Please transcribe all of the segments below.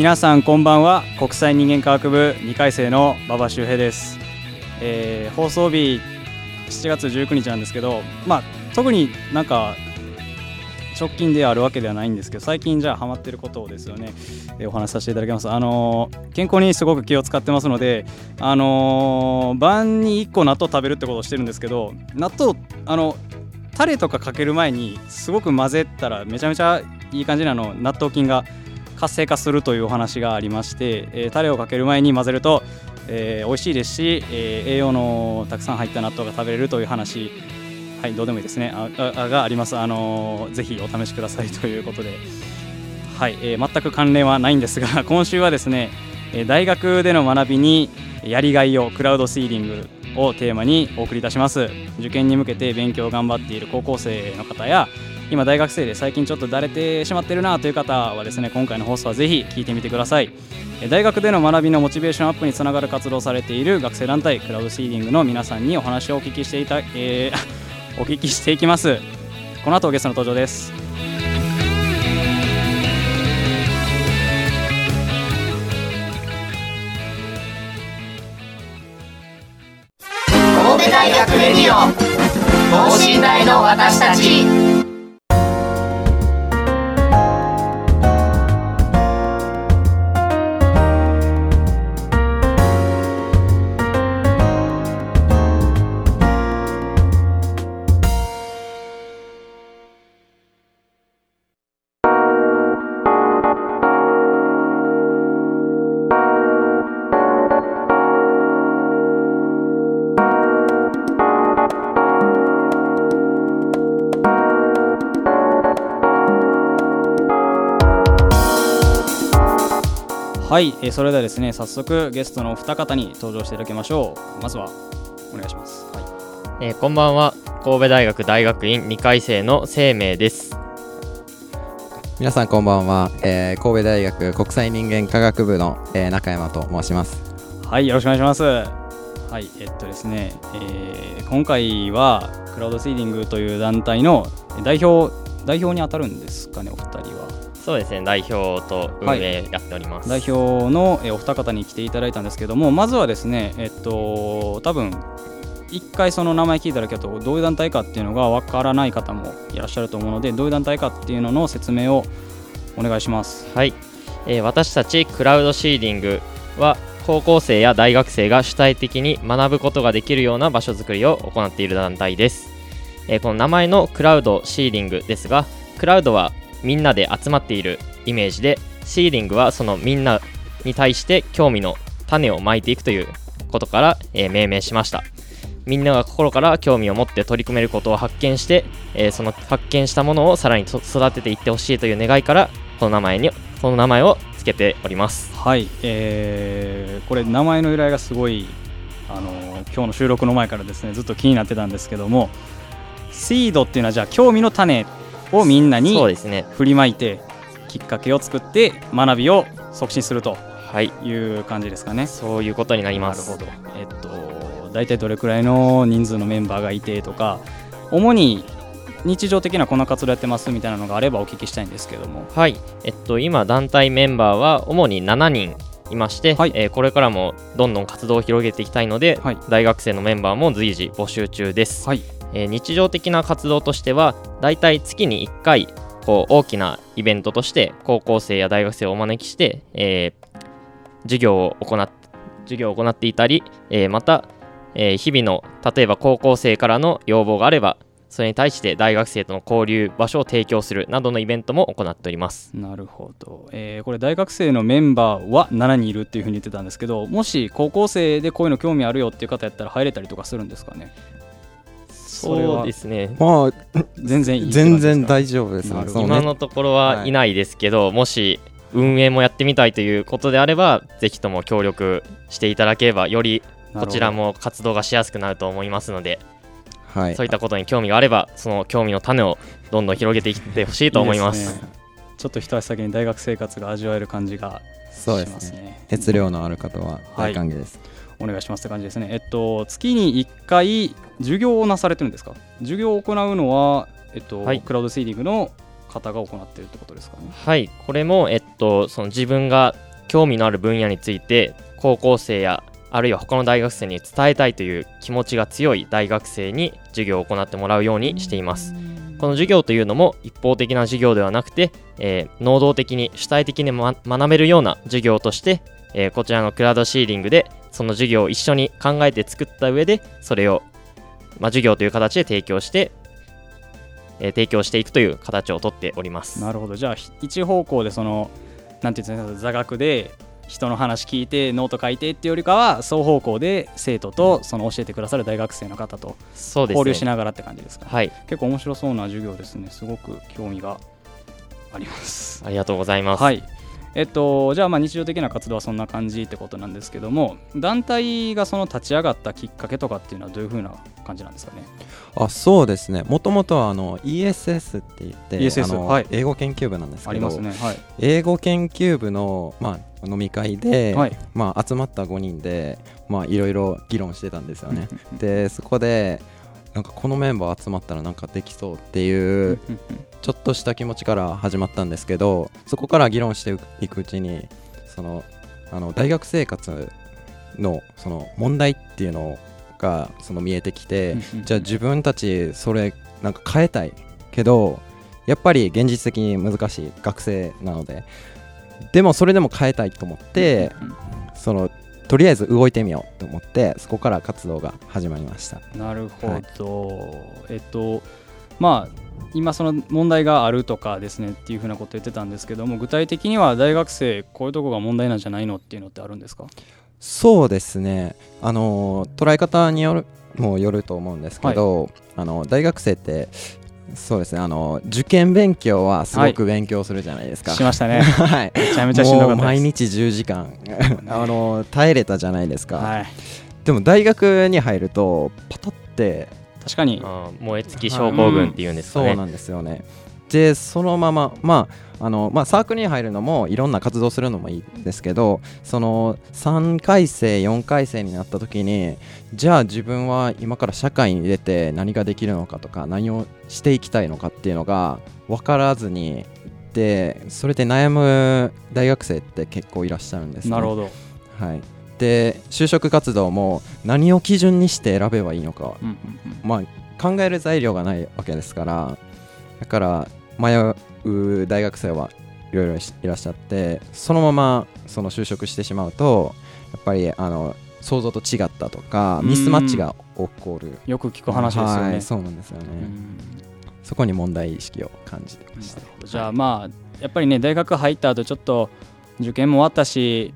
皆さんこんばんは。国際人間科学部2回生の馬場周平です、えー、放送日7月19日なんですけどまあ特になんか直近であるわけではないんですけど最近じゃあハマってることをですよね、えー、お話しさせていただきます。あのー、健康にすごく気を使ってますのであのー、晩に1個納豆食べるってことをしてるんですけど納豆あのタレとかかける前にすごく混ぜたらめちゃめちゃいい感じなの納豆菌が活性化するというお話がありまして、えー、タレをかける前に混ぜると、えー、美味しいですし、えー、栄養のたくさん入った納豆が食べれるという話。はいどうでもいいですね。ああがあります。あのー、ぜひお試しくださいということで。はい、えー、全く関連はないんですが 今週はですね大学での学びにやりがいをクラウドシーリングをテーマにお送りいたします。受験に向けて勉強を頑張っている高校生の方や今大学生で最近ちょっとだれてしまってるなという方はですね今回の放送はぜひ聞いてみてください。大学での学びのモチベーションアップにつながる活動をされている学生団体クラウドシーディングの皆さんにお話をお聞きしていた、えー、お聞きしていきます。この後ゲストの登場です神戸大学レディオ等身大の私たち。はい、えー、それではですね早速ゲストのお二方に登場していただきましょう。まずはお願いします、はい、えー、こんばんは。神戸大学大学院2回生の生命です。皆さんこんばんは、えー、神戸大学国際人間科学部の、えー、中山と申します。はいよろしくお願いします。はいえっとですね、えー、今回はクラウドシーディングという団体の代表代表に当たるんですかねお二人はそうですね代表と運営やっております、はい、代表のお二方に来ていただいたんですけどもまずはですねえっと多分一回その名前聞いただけだとどういう団体かっていうのがわからない方もいらっしゃると思うのでどういう団体かっていうのの説明をお願いします。はい、えー、私たちクラウドシーディングは高校生や大学生が主体的に学ぶことができるような場所づくりを行っている団体です、えー、この名前のクラウドシーディングですがクラウドはみんなで集まっているイメージでシーリングはそのみんなに対して興味の種をまいていくということから、えー、命名しました。みんなが心から興味を持って取り組めることを発見して、えー、その発見したものをさらに育てていってほしいという願いからこの名前にこの名前を付けております。はい、えー、これ名前の由来がすごいあの、今日の収録の前からですねずっと気になってたんですけどもシードっていうのはじゃあ興味の種をみんなに振りまいてきっかけを作って学びを促進するという感じですかね。そういうことになります。なるほど。えっと大体どれくらいの人数のメンバーがいてとか、主に日常的なこんな活動やってますみたいなのがあればお聞きしたいんですけども。はい。えっと今団体メンバーは主に7人いまして、はい、えー、これからもどんどん活動を広げていきたいので、はい、大学生のメンバーも随時募集中です。はい。えー、日常的な活動としてはだいたい月に1回こう大きなイベントとして高校生や大学生をお招きして、えー、授業を行っ授業を行っていたり、えー、また、えー、日々の例えば高校生からの要望があればそれに対して大学生との交流場所を提供するなどのイベントも行っております。なるほど、えーこれ大学生のメンバーは7人いるっていうふうに言ってたんですけどもし高校生でこういうの興味あるよっていう方やったら入れたりとかするんですかね？そうですね。まあ 全然全然大丈夫ですね。そのね。今のところはい。ないですけど、もし運営もやってみたいということであればぜひとも協力していただければよりこちらも活動がしやすくなると思いますのではい。そういったことに興味があればその興味の種をどんどん広げていってほしいと思います。いいですね。ちょっと一足先に大学生活が味わえる感じがそうでしますすね。ね熱量のある方は大歓迎です、お願いしますって感じですね。えっと月に1回授業をなされてるんですか？授業を行うのはえっと、はい。クラウドシーディングの方が行ってるってことですかね？はい。これも、えっと、その自分が興味のある分野について高校生やあるいは他の大学生に伝えたいという気持ちが強い大学生に授業を行ってもらうようにしていますこの授業というのも一方的な授業ではなくて、えー能動的に主体的に、ま、学べるような授業として、えーこちらのクラウドシーディングでその授業を一緒に考えて作った上でそれを、まあ、授業という形で提供して、え提供していくという形をとっております。なるほど。じゃあ一方向でそのなんていうんですか座学で人の話聞いてノート書いてっていうよりかは双方向で生徒とその教えてくださる大学生の方と交流しながらって感じですか、はい。結構面白そうな授業ですね。すごく興味があります。ありがとうございます、はい。えっと、じゃあまあ日常的な活動はそんな感じってことなんですけども団体がその立ち上がったきっかけとかっていうのはどういうふうな感じなんですかね？あそうですね。もともとはあの ESS って言って、ESS はい。英語研究部なんですけどありますね。はい、英語研究部の、まあ、飲み会で、はい。まあ、集まった5人でまあいろいろ議論してたんですよね。でそこでなんかこのメンバー集まったらなんかできそうっていうちょっとした気持ちから始まったんですけどそこから議論していくうちにそのあの大学生活のその問題っていうのがその見えてきてじゃあ自分たちそれなんか変えたいけどやっぱり現実的に難しい学生なのででもそれでも変えたいと思ってそのとりあえず動いてみようと思ってそこから活動が始まりました。なるほど、えっとまあ今その問題があるとかですねっていうふうなこと言ってたんですけども具体的には大学生こういうとこが問題なんじゃないのっていうのってあるんですか？そうですね。あの捉え方によるもよると思うんですけど、あの大学生ってそうですね。あの受験勉強はすごく勉強するじゃないですか、しましたね。はい。めちゃめちゃしんどかもうったです。毎日10時間。あの耐えれたじゃないですか、はい。でも大学に入るとパタって。確かに。燃え尽き症候群っていうんですかね、そうなんですよねでそのまままああのまあ、サークルに入るのもいろんな活動するのもいいんですけどその3回生4回生になった時にじゃあ自分は今から社会に出て何ができるのかとか何をしていきたいのかっていうのが分からずにでそれで悩む大学生って結構いらっしゃるんです、ね、なるほど、はい、で就職活動も何を基準にして選べばいいのか。うんうん。まあ、考える材料がないわけですから。だから迷う大学生はいろいろいらっしゃってそのままその就職してしまうとやっぱりあの想像と違ったとかうん。ミスマッチが起こる。よく聞く話ですよね、はい、そうなんですよね、うん。そこに問題意識を感じてました。じゃあまあやっぱりね大学入った後ちょっと受験も終わったし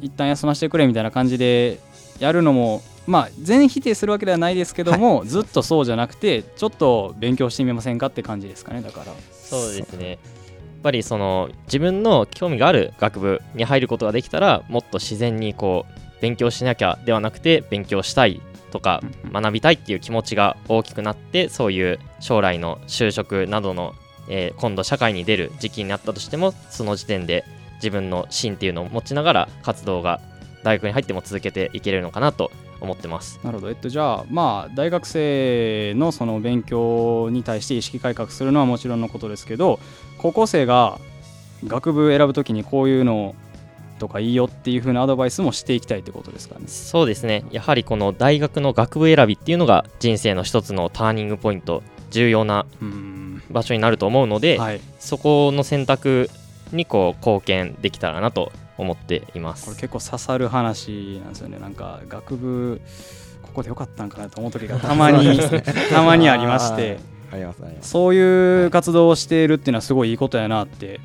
一旦休ませてくれみたいな感じでやるのもまあ全否定するわけではないですけども、ずっとそうじゃなくてちょっと勉強してみませんかって感じですかねだからそうですね。やっぱりその自分の興味がある学部に入ることができたらもっと自然にこう勉強しなきゃではなくて勉強したいとか学びたいっていう気持ちが大きくなってそういう将来の就職などの、えー今度社会に出る時期になったとしてもその時点で自分の芯っていうのを持ちながら活動が大学に入っても続けていけるのかなと思ってます。なるほど、えっと、じゃあまあ大学生のその勉強に対して意識改革するのはもちろんのことですけど高校生が学部選ぶときにこういうのとかいいよっていう風なアドバイスもしていきたいってことですかね？そうですね。やはりこの大学の学部選びっていうのが人生の一つのターニングポイント重要なうん。場所になると思うので、はい。そこの選択にこう貢献できたらなと思っていまこれす結構刺さる話なんですよね。なんか学部ここでよかったんかなと思う時がたまに たまにありまして。そういう活動をしているっていうのはすごいいいことやなって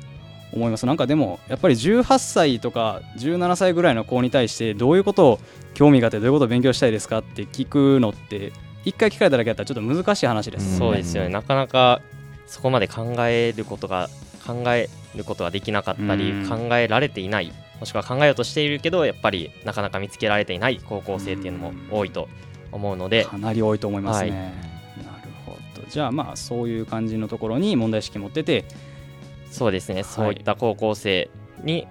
思います。なんかでもやっぱり18歳とか17歳ぐらいの子に対してどういうことを興味があってどういうことを勉強したいですかって聞くのって一回聞かれただけだったらちょっと難しい話です、うんそうですよね。なかなかそこまで考えることが考えることができなかったり、うん。考えられていないもしくは考えようとしているけどやっぱりなかなか見つけられていない高校生っていうのも多いと思うので、かなり多いと思いますね、はい。なるほど。じゃあまあそういう感じのところに問題意識持ってて。そうですね。そういった高校生に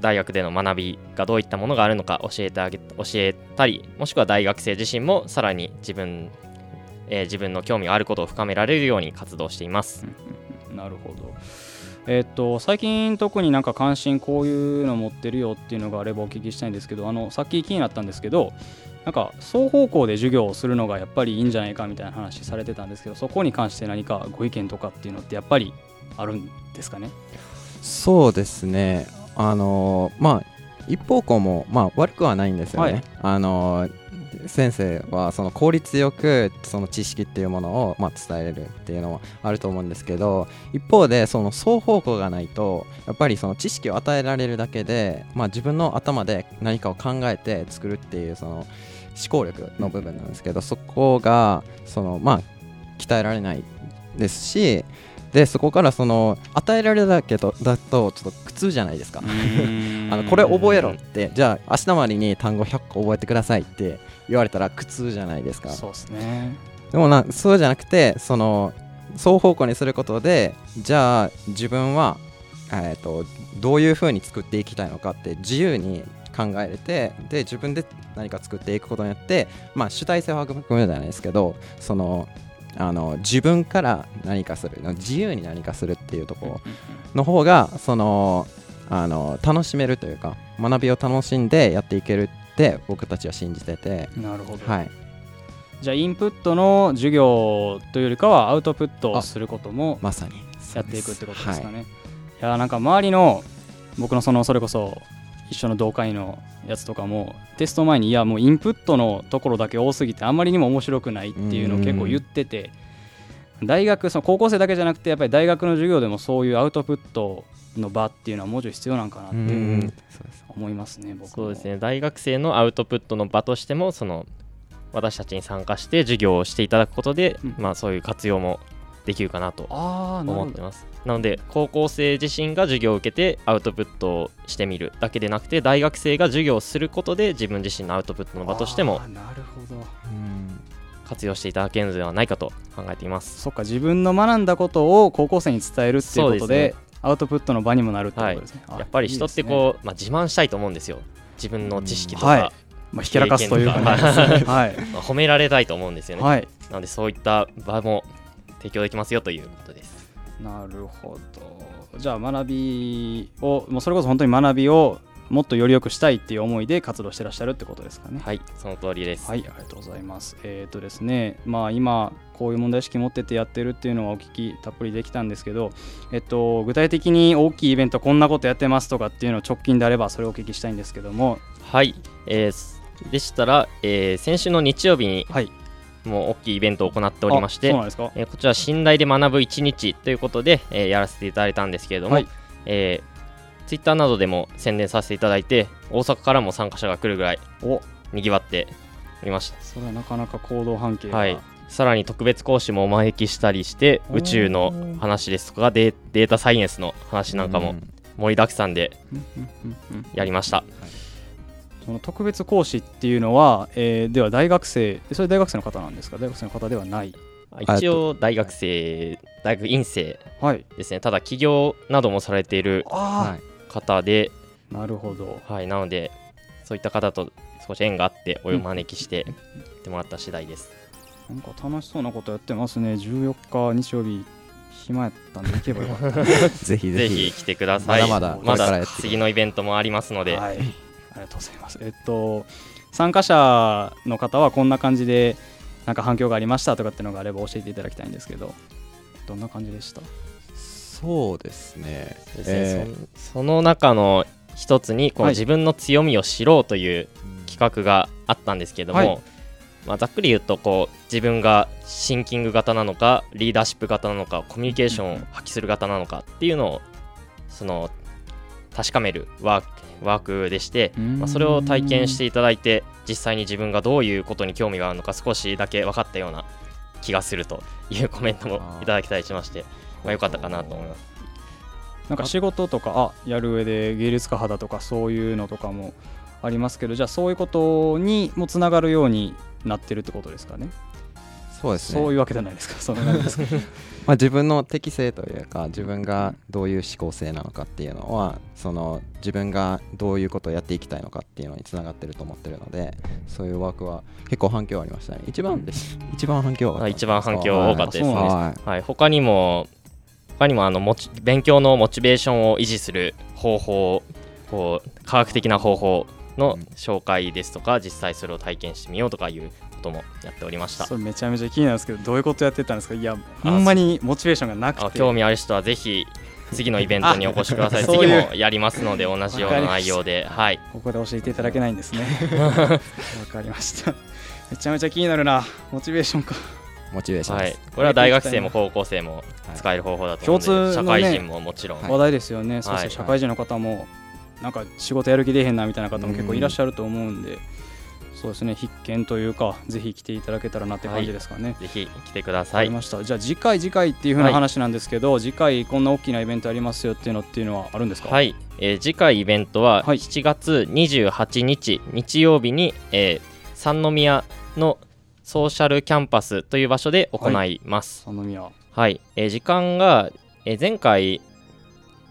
大学での学びがどういったものがあるのか教えてあげ教えたりもしくは大学生自身もさらに自分、えー自分の興味があることを深められるように活動しています。なるほどえっと最近特になんか関心こういうの持ってるよっていうのがあればお聞きしたいんですけどあのさっき気になったんですけどなんか双方向で授業をするのがやっぱりいいんじゃないかみたいな話されてたんですけどそこに関して何かご意見とかっていうのってやっぱりあるんですかね？そうですね。あのーまあ一方向もまあ悪くはないんですよね、はい。あのー先生はその効率よくその知識っていうものをまあ伝えれるっていうのもあると思うんですけど一方でその双方向がないとやっぱりその知識を与えられるだけで、まあ、自分の頭で何かを考えて作るっていうその思考力の部分なんですけどそこがそのまあ鍛えられないですしでそこからその与えられるだけとだとちょっと苦痛じゃないですか。あのこれ覚えろってじゃあ明日までに単語100個覚えてくださいって言われたら苦痛じゃないですか。そうですね。でもなそうじゃなくてその双方向にすることでじゃあ自分は、えー、とどういうふうに作っていきたいのかって自由に考えれてで自分で何か作っていくことによって、まあ、主体性を育むじゃないですけどそのあの自分から何かする自由に何かするっていうところの方がそのあの楽しめるというか学びを楽しんでやっていけるって僕たちは信じてて、なるほど、はい、じゃあインプットの授業というよりかはアウトプットをすることもまさにやっていくってことですかはい。ね。い、やなんか周りの僕のそのそれこそ一緒の同会のやつとかもテスト前にいやもうインプットのところだけ多すぎてあんまりにも面白くないっていうのを結構言ってて大学その高校生だけじゃなくてやっぱり大学の授業でもそういうアウトプットの場っていうのはもうちょい必要なんかなって思いますね僕も。そうですね。大学生のアウトプットの場としてもその私たちに参加して授業をしていただくことで、うん。まあ、そういう活用もできるかなと思ってます。なので高校生自身が授業を受けてアウトプットをしてみるだけでなくて大学生が授業をすることで自分自身のアウトプットの場としてもなるほど。うん活用していただけるのではないかと考えています。そっか自分の学んだことを高校生に伝えるっていうことでですアウトプットの場にもなるってことですね、あやっぱり人ってこうまあ、自慢したいと思うんですよ。自分の知識とか、はい。まあ、ひけらかすというかね。はい、まあ褒められたいと思うんですよね、はい、なのでそういった場も提供できますよということです。なるほど。じゃあ学びをもうそれこそ本当に学びをもっとより良くしたいっていう思いで活動してらっしゃるってことですかね。はいその通りです、はい、ありがとうございます。えっ、とですね、まあ今こういう問題意識持っててやってるっていうのはお聞きたっぷりできたんですけど、えっと具体的に大きいイベントこんなことやってますとかっていうのを直近であればそれをお聞きしたいんですけども、はい、えーでしたら、えー先週の日曜日にはい、もう大きいイベントを行っておりまして。えーこちら信頼で学ぶ1日ということで、えーやらせていただいたんですけれども、はい。えツイッターなどでも宣伝させていただいて大阪からも参加者が来るぐらいお、にぎわっておりました。それはなかなか行動半径が、はい、さらに特別講師もお招きしたりして宇宙の話ですとかデーデータサイエンスの話なんかもうん。盛りだくさんでうんうんうんうん。やりました、その特別講師っていうのは、えーでは大学生、それ大学生の方なんですか？大学生の方ではない。一応大学生大学院生はい。ですねただ起業などもされている方で、あ、なるほど。はい、なのでそういった方と少し縁があってお招きしてやってもらった次第です、なんか楽しそうなことやってますね。14日日曜日、暇やったんで行けばよかった。ぜひぜぜひひ来てくださいまだまだこまだ次のイベントもありますので、はい、ありがとうございます。えっと、参加者の方はこんな感じで、なんか反響がありましたとかっていうのがあれば教えていただきたいんですけど、どんな感じでした？そうですね。ですね。えそその中の一つにこうはい。自分の強みを知ろうというー企画があったんですけども、はい。まあ、ざっくり言うとこう自分がシンキング型なのかリーダーシップ型なのかコミュニケーションを発揮する型なのかっていうのをその確かめるワークワークでして、まあ、それを体験していただいて実際に自分がどういうことに興味があるのか少しだけ分かったような気がするというコメントもいただきたりしまして、まあ、よかったかなと思います。なんか仕事とかあやる上で芸術家肌とかそういうのとかもありますけどじゃあそういうことにもつながるようになってるってことですかね。そうですね。そういうわけじゃないですかそんなですかまあ、自分の適性というか自分がどういう思考性なのかっていうのはその自分がどういうことをやっていきたいのかっていうのにつながってると思ってるのでそういうワークは結構反響ありましたね。一番です一番反響多かった。あ一番反響多かったですね。はい。はい、他にも他にもあのモチ勉強のモチベーションを維持する方法こう科学的な方法の紹介ですとか実際それを体験してみようとかいうこともやっておりました。それめちゃめちゃ気になるんですけどどういうことやってたんですか？いやほんまにモチベーションがなくて。あ興味ある人はぜひ次のイベントにお越しください。そういう次もやりますので同じような内容で。はい。ここで教えていただけないんですね。わかりました。めちゃめちゃ気になるな。モチベーションか。モチベーションはい。です、、これは大学生も高校生も使える方法だと思うので、共通のね社会人ももちろん、話題ですよね、そうそうはい社会人の方もなんか仕事やる気出えへんなみたいな方も結構いらっしゃると思うんで、そうですね必見というかぜひ来ていただけたらなって感じですかね。ぜひ来てくだわさいました。じゃあ次回次回っていう風な話なんですけど、次回こんな大きなイベントありますよっていうのっていうのはあるんですか？はい、えー次回イベントははい。7月28日日曜日に、えー三宮のソーシャルキャンパスという場所で行います。三宮。はい、えー時間が、えー前回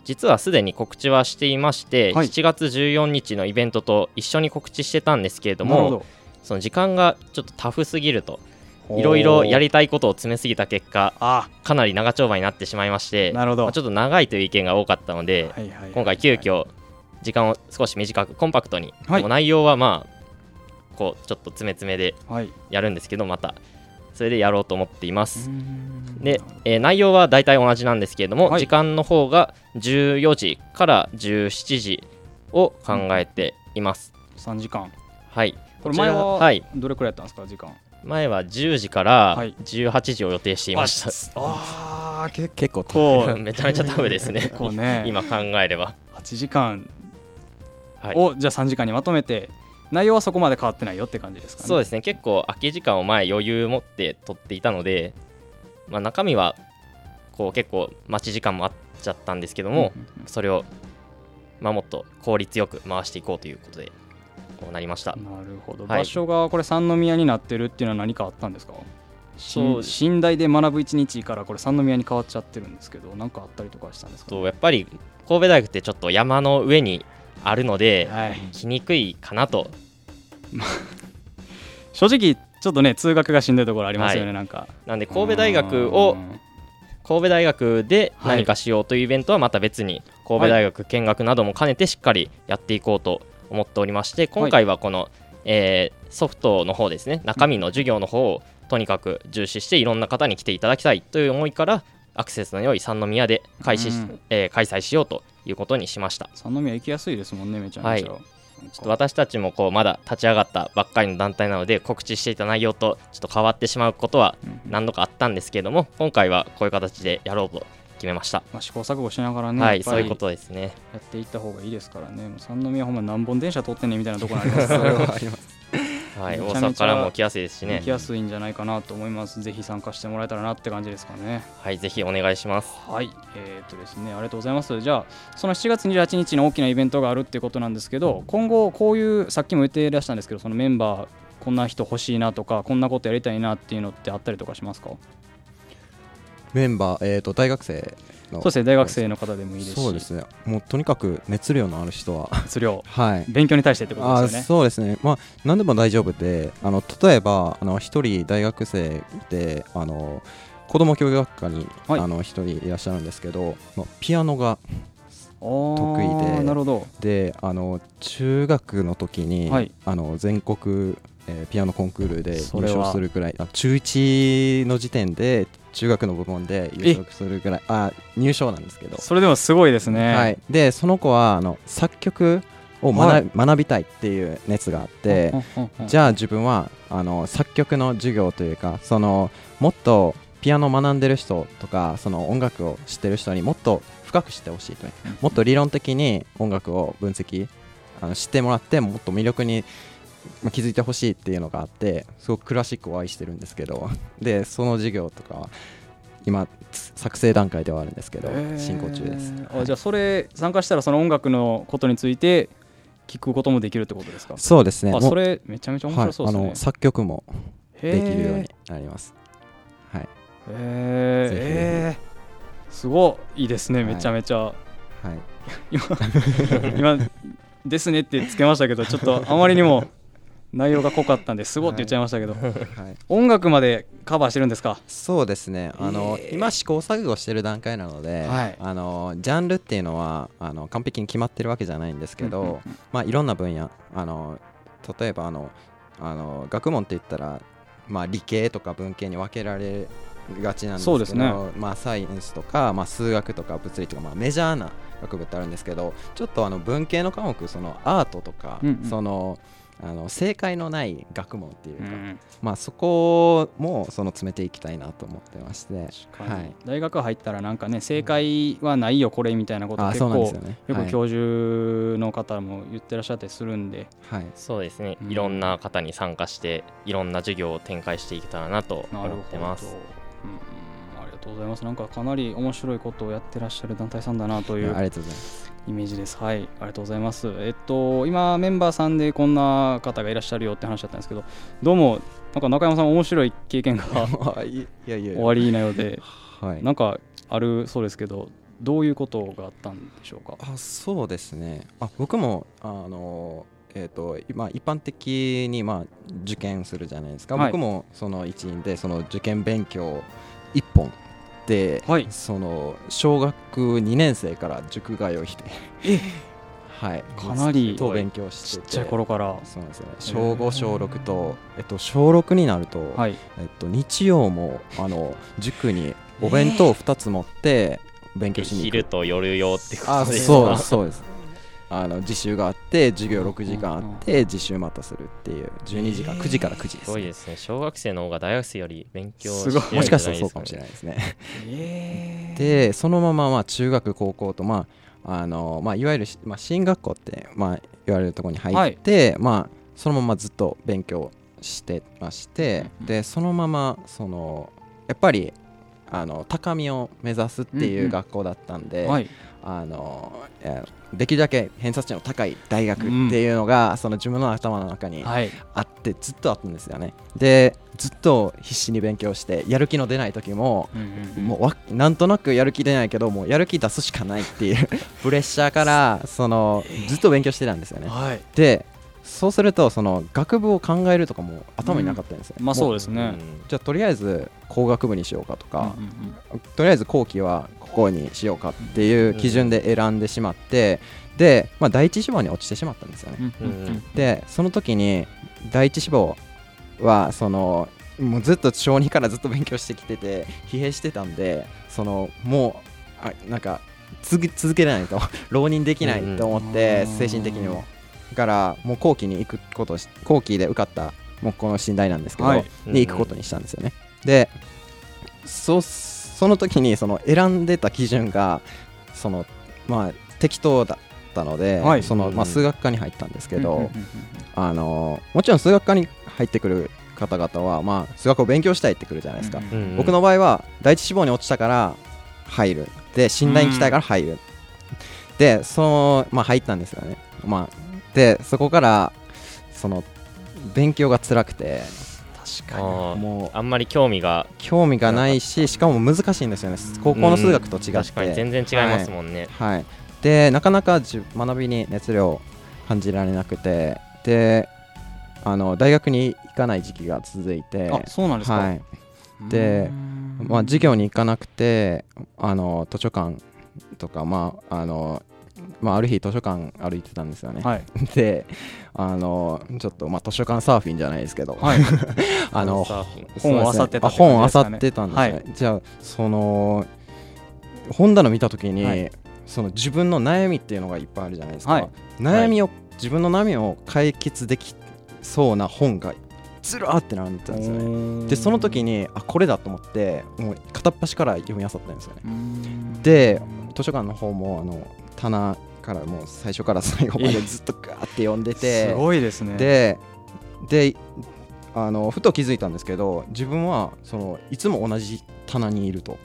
実はすでに告知はしていまして、はい。7月14日のイベントと一緒に告知してたんですけれどもその時間がちょっとタフすぎるといろいろやりたいことを詰めすぎた結果あかなり長丁場になってしまいましてなるほど。まあちょっと長いという意見が多かったので、はいはいはい今回急遽時間を少し短くコンパクトに、はい。内容はまあこうちょっと詰め詰めではい。やるんですけどまたそれでやろうと思っています、でえー内容は大体同じなんですけれども、はい。時間の方が14時から17時を考えています、3時間。はい。これ前ははい。どれくらいやったんですか時間。前は10時からはい。18時を予定していました、ああ結結構構 めちゃめちゃタフですね。ね。今考えれば。8時間はい。をじゃあ3時間にまとめて内容はそこまで変わってないよって感じですかね。そうですね。結構空き時間を前余裕持って取っていたので、まあ、中身はこう結構待ち時間もあっちゃったんですけども、それを、まあ、もっと効率よく回していこうということでこうなりました。なるほど、はい。場所がこれ三宮になってるっていうのは何かあったんですか？そうし寝台で学ぶ一日からこれ三宮に変わっちゃってるんですけど何かあったりとかしたんですか、とやっぱり神戸大学ってちょっと山の上にあるのではい、来にくいかなと。正直ちょっとね通学がしんどいところありますよね、はい。なんか。なんで神戸大学をうん。神戸大学ではい。何かしようというイベントはまた別に神戸大学見学なども兼ねてしっかりやっていこうと思っておりまして今回はこの、えーソフトの方ですね中身の授業の方をとにかく重視していろんな方に来ていただきたいという思いからアクセスの良い三宮で開始し、うん。えー開催しようということにしました。三宮行きやすいですもんねめちゃめちゃ、はい。ちょっと私たちもこうまだ立ち上がったばっかりの団体なので告知していた内容とちょっと変わってしまうことはうん。何度かあったんですけれども今回はこういう形でやろうと決めました、まあ、試行錯誤しながらね、はいそういうことですね。やっていった方がいいですからね。三宮ほんま何本電車通ってんねんみたいなところありますそれはありますはい、大阪からも来やすいですしね行き。やすいんじゃないかなと思いますぜひ参加してもらえたらなって感じですかねはい、ぜひお願いします。はい、えーっとですね、ありがとうございます。じゃあ、その7月28日の大きなイベントがあるっていうことなんですけど、今後、こういう、さっきも言っていらしたんですけど、そのメンバー、こんな人欲しいなとか、こんなことやりたいなっていうのってあったりとかしますか？メンバー、えー、と大学生の。そうですね、大学生の方でもいいですし、そうですね。もうとにかく熱量のある人は。熱量、はい。勉強に対してってことあですよね。そうですね、まあ、何でも大丈夫で、あの例えば、あの一人大学生で、あの子供教育学科に、はい。あの一人いらっしゃるんですけど、まあピアノが得得意で。なるほど。で、あの中学の時に、はい。あの全国、えーピアノコンクールで優勝するくらい、あ中1の時点で中学の部門で優勝するくらい、あ入賞なんですけど。それでもすごいですね。はい、でその子はあの作曲を学,、学びたいっていう熱があって、じゃゃあ自分はあの作曲の授業というかそのもっとピアノを学んでる人とかその音楽を知ってる人にもっと深く知ってほしいというもっと理論的に音楽を分析あの知ってもらってもっと魅力にまあ気づいてほしいっていうのがあってすごくクラシックを愛してるんですけどでその授業とかは今つ作成段階ではあるんですけど進行中です、あじゃあそれ参加したらその音楽のことについて聞くこともできるってことですか？そうですね。あそれめちゃめちゃ面白そうですね、はい、あの作曲もへできるようーになります。はい。えー。ぜひえー。すごいいいですね。はい。めちゃめちゃ、はい。今今ですねってつけましたけどちょっとあまりにも内容が濃かったんですごいって言っちゃいましたけど、はい。音楽までカバーしてるんですか？そうですね。あの、え。ー今試行錯誤してる段階なので、はい。あのジャンルっていうのはあの完璧に決まってるわけじゃないんですけど、まあ、いろんな分野あの例えばあのあの学問って言ったら、まあ、理系とか文系に分けられがちなんですけどね。まあ、サイエンスとか、まあ、数学とか物理とか、まあ、メジャーな学部ってあるんですけどちょっとあの文系の科目そのアートとか、うんうん。そのあの正解のない学問っていうか、うん。まあ、そこもその詰めていきたいなと思ってまして、はい、大学入ったらなんかね正解はないよこれみたいなことあ結構そうなんですよね。はい。よく教授の方も言ってらっしゃったりするんで、はい。そうですね。うん。いろんな方に参加していろんな授業を展開していけたらなと思なるほど、ってますうん、ありがとうございます。なんかかなり面白いことをやってらっしゃる団体さんだなというありがとうございます。イメージです。はい。ありがとうございます。えっと今メンバーさんでこんな方がいらっしゃるよって話だったんですけどどうもなんか中山さん面白い経験が あいいやいや。終わりなようではい。なんかあるそうですけどどういうことがあったんでしょうか？あそうですね。あ僕もあのえー、と今一般的に、まあ、受験するじゃないですか、はい。僕もその一員でその受験勉強一本で、はい。その小学2年生から塾通いして。え。はい。かなりずっと勉強してて。ちっちゃい頃から。そうなんですよね。小5小6と、えっと、小6になると、はい。えっと、日曜もあの塾にお弁当2つ持って勉強しに行く。昼と夜用ってこあとですそうかそうですあの自習があって授業6時間あって自習またするっていう。12時間9時から9時ですすごいですね。小学生の方が大学生より勉強すごい。もしかしたらそうかもしれないですね。えー。でそのまままあ中学高校とまああのまあいわゆるし、まあ、進学校ってまあ言われるところに入って、まあそのままずっと勉強してまして、うん。でそのままそのやっぱりあの高みを目指すってうんいううん学校だったんで、はい。あのえーできるだけ偏差値の高い大学っていうのが、その自分の頭の中にはい。あってずっとあったんですよね。でずっと必死に勉強してやる気の出ない時もうんうんうん。もうわなんとなくやる気出ないけどもうやる気出すしかないっていう プレッシャーからそのずっと勉強してたんですよね。はい。でそうするとその学部を考えるとかも頭になかったんですよ、まあそうもですね。じゃあとりあえず工学部にしようかとか、うん。うんうんとりあえず後期はここにしようかっていう基準で選んでしまって、で、まあ、第一志望に落ちてしまったんですよね。うんうんうん。でその時に第一志望はそのもうずっと小児からずっと勉強してきてて疲弊してたんでそのもうあなんか続け続けられないと 浪人できないと思って、うん。精神的にも。だからもう後期に行くこと後期で受かったもうこの寝台なんですけど、はい。に行くことにしたんですよね。でそその時にその選んでた基準がそのまあ適当だったので、はい。そのまあ、うん数学科に入ったんですけど、うんうんうんあのもちろん数学科に入ってくる方々は、まあ、数学を勉強したいってくるじゃないですか、うんうん僕の場合は第一志望に落ちたから入る。で寝台に来たいから入る、でその、まあ、入ったんですよね、まあ、でそこからその勉強が辛くて。確かに。もうあんまり興味が。興味がないししかも難しいんですよね。高校の数学と違って、確かに。全然違いますもんね、はい、でなかなかじ学びに熱量を感じられなくて。であの大学に行かない時期が続いて。あそうなんですか。はい。でまあ、授業に行かなくてあの図書館とか、まああのまあ、ある日図書館歩いてたんですよね、はい。であのちょっと、まあ、図書館サーフィンじゃないですけど、はい。あの本をそうですね漁ってたね。あ本を漁ってたんですね、はい。じゃあその本棚見た時に、はい。その自分の悩みっていうのがいっぱいあるじゃないですか、はい。悩みを自分の悩みを解決できそうな本がずらーって並んでたんですよね。でその時にあこれだと思ってもう片っ端から読み漁ったんですよね。で図書館の方もあの棚からもう最初から最後までずっとガーって読んでて。すごいですね。でであのふと気づいたんですけど自分はそのいつも同じ棚にいると。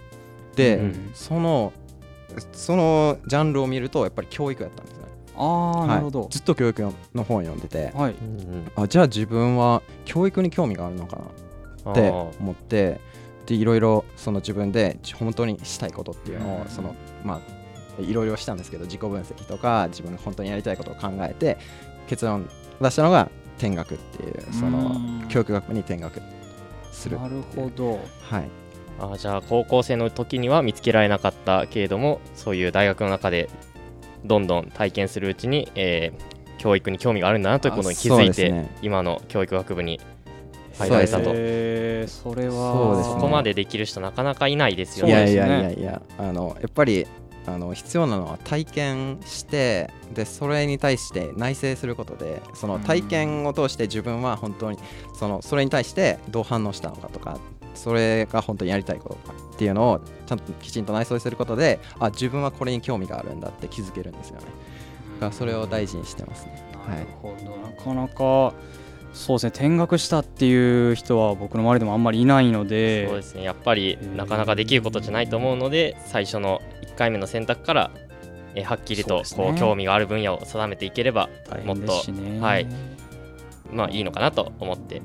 で、うんそのそのジャンルを見るとやっぱり教育やったんですね。ああ、はい。なるほど。ずっと教育の本を読んでて。はい。あじゃあ自分は教育に興味があるのかなって思ってでいろいろその自分で本当にしたいことっていうのをうん。そのまあいろいろしたんですけど自己分析とか自分が本当にやりたいことを考えて結論出したのが転学っていうそのうん教育学部に転学するなるほど。はい。あじゃあ高校生の時には見つけられなかったけれどもそういう大学の中でどんどん体験するうちに、えー教育に興味があるんだなということに気づいて、ね。今の教育学部に入られたと。そうですえーそれはそね。そこまでできる人なかなかいないですよね。いやいやいやいやあのやっぱりあの必要なのは体験してでそれに対して内省することでその体験を通して自分は本当にそのそれに対してどう反応したのかとかそれが本当にやりたいことかっていうのをちゃんときちんと内省することであ自分はこれに興味があるんだって気づけるんですよね。だからそれを大事にしてますね。なるほど、なかなかそうですね。転学したっていう人は僕の周りでもあんまりいないので。そうですね。やっぱりえーなかなかできることじゃないと思うので最初の1回目の選択から、えーはっきりとこう興味がある分野を定めていければもっとはい。まあいいのかなと思ってい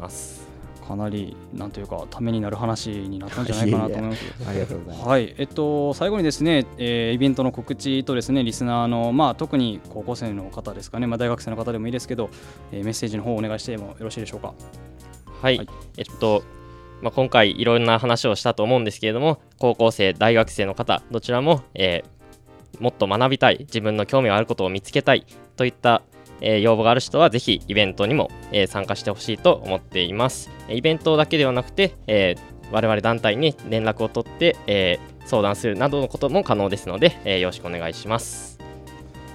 ます。かなりなんというかためになる話になったんじゃないかなと思います。ありがとうございますはい、えっと、最後にですね、えーイベントの告知とですね、リスナーの、まあ、特に高校生の方ですかね、まあ、大学生の方でもいいですけど、えーメッセージの方をお願いしてもよろしいでしょうか？はい、はいえっと、まあ、今回いろんな話をしたと思うんですけれども高校生大学生の方どちらも、えーもっと学びたい自分の興味があることを見つけたいといった、えー要望がある人はぜひイベントにも、えー参加してほしいと思っています。イベントだけではなくて、えー我々団体に連絡を取って、えー相談するなどのことも可能ですので、えーよろしくお願いします。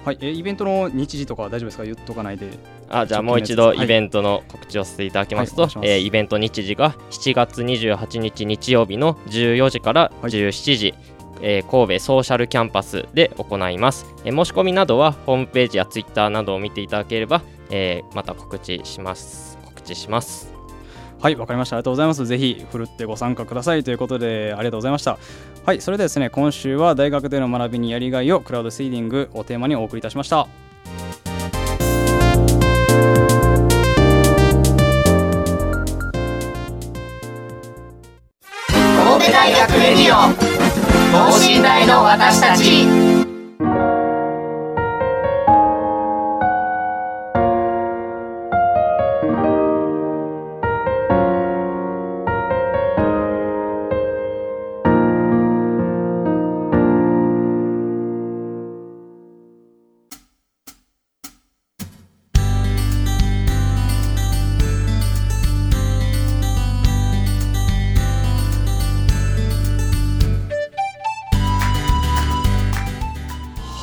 はい、えーイベントの日時とかは大丈夫ですか？言っとかないで。あじゃあもう一度イベントの告知をさせていただきますと、はいお願いえーイベント日時が7月28日日曜日の14時からはい17時、えー神戸ソーシャルキャンパスで行います、えー申し込みなどはホームページやツイッターなどを見ていただければ、えーまた告知します告知しますはい、わかりました。ありがとうございます。ぜひ、ふるってご参加くださいということで、ありがとうございました。はい、それではですね、今週は大学での学びにやりがいをクラウドシーディングをテーマにお送りいたしました。神戸大学レディオ等身大の私たち。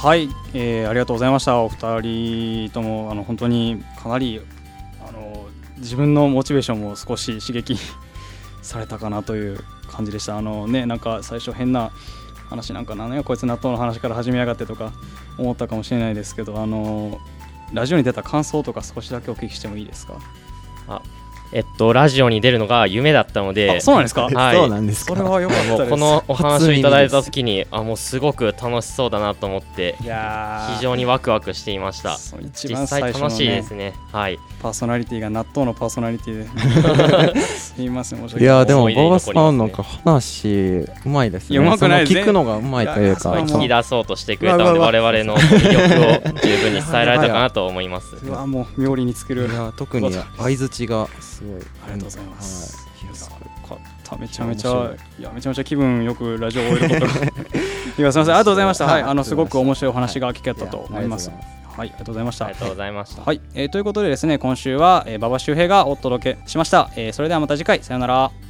はい、えーありがとうございました。お二人ともあの本当にかなりあの自分のモチベーションも少し刺激 されたかなという感じでした。あのねなんか最初変な話なんかなんやこいつ納豆の話から始めやがってとか思ったかもしれないですけどあのラジオに出た感想とか少しだけお聞きしてもいいですか？あ。えっとラジオに出るのが夢だったのであそうなんですか？はい。そうなんですか。それは良かったこのお話をいただいた時にあもうすごく楽しそうだなと思っていやー非常にワクワクしていました。一実番最際初の、ね、楽しいですね。はい。パーソナリティが納豆のパーソナリティで。すいません申し訳ない。いやでも思い出に馬場残りますね。さんなんか話うまいですね。うまくないその聞くのがうまいというか聞き出そうとしてくれたのでうわうわ我々の魅力を十分に伝えられたかなと思います。うわもう妙利に作る。いや特に相づちがすごい。ありがとうございます。はい。いやよかっためちゃめちゃいやめちゃめちゃ気分よくラジオを終えること。がいやすみません。ありがとうございました。はい。あのすごく面白いお話が聞けたと思います。はい。ありがとうございました。あり。がとうございました。はい、えーということでですね今週は、えー、馬場周平がお届けしました、えーそれではまた次回。さようなら。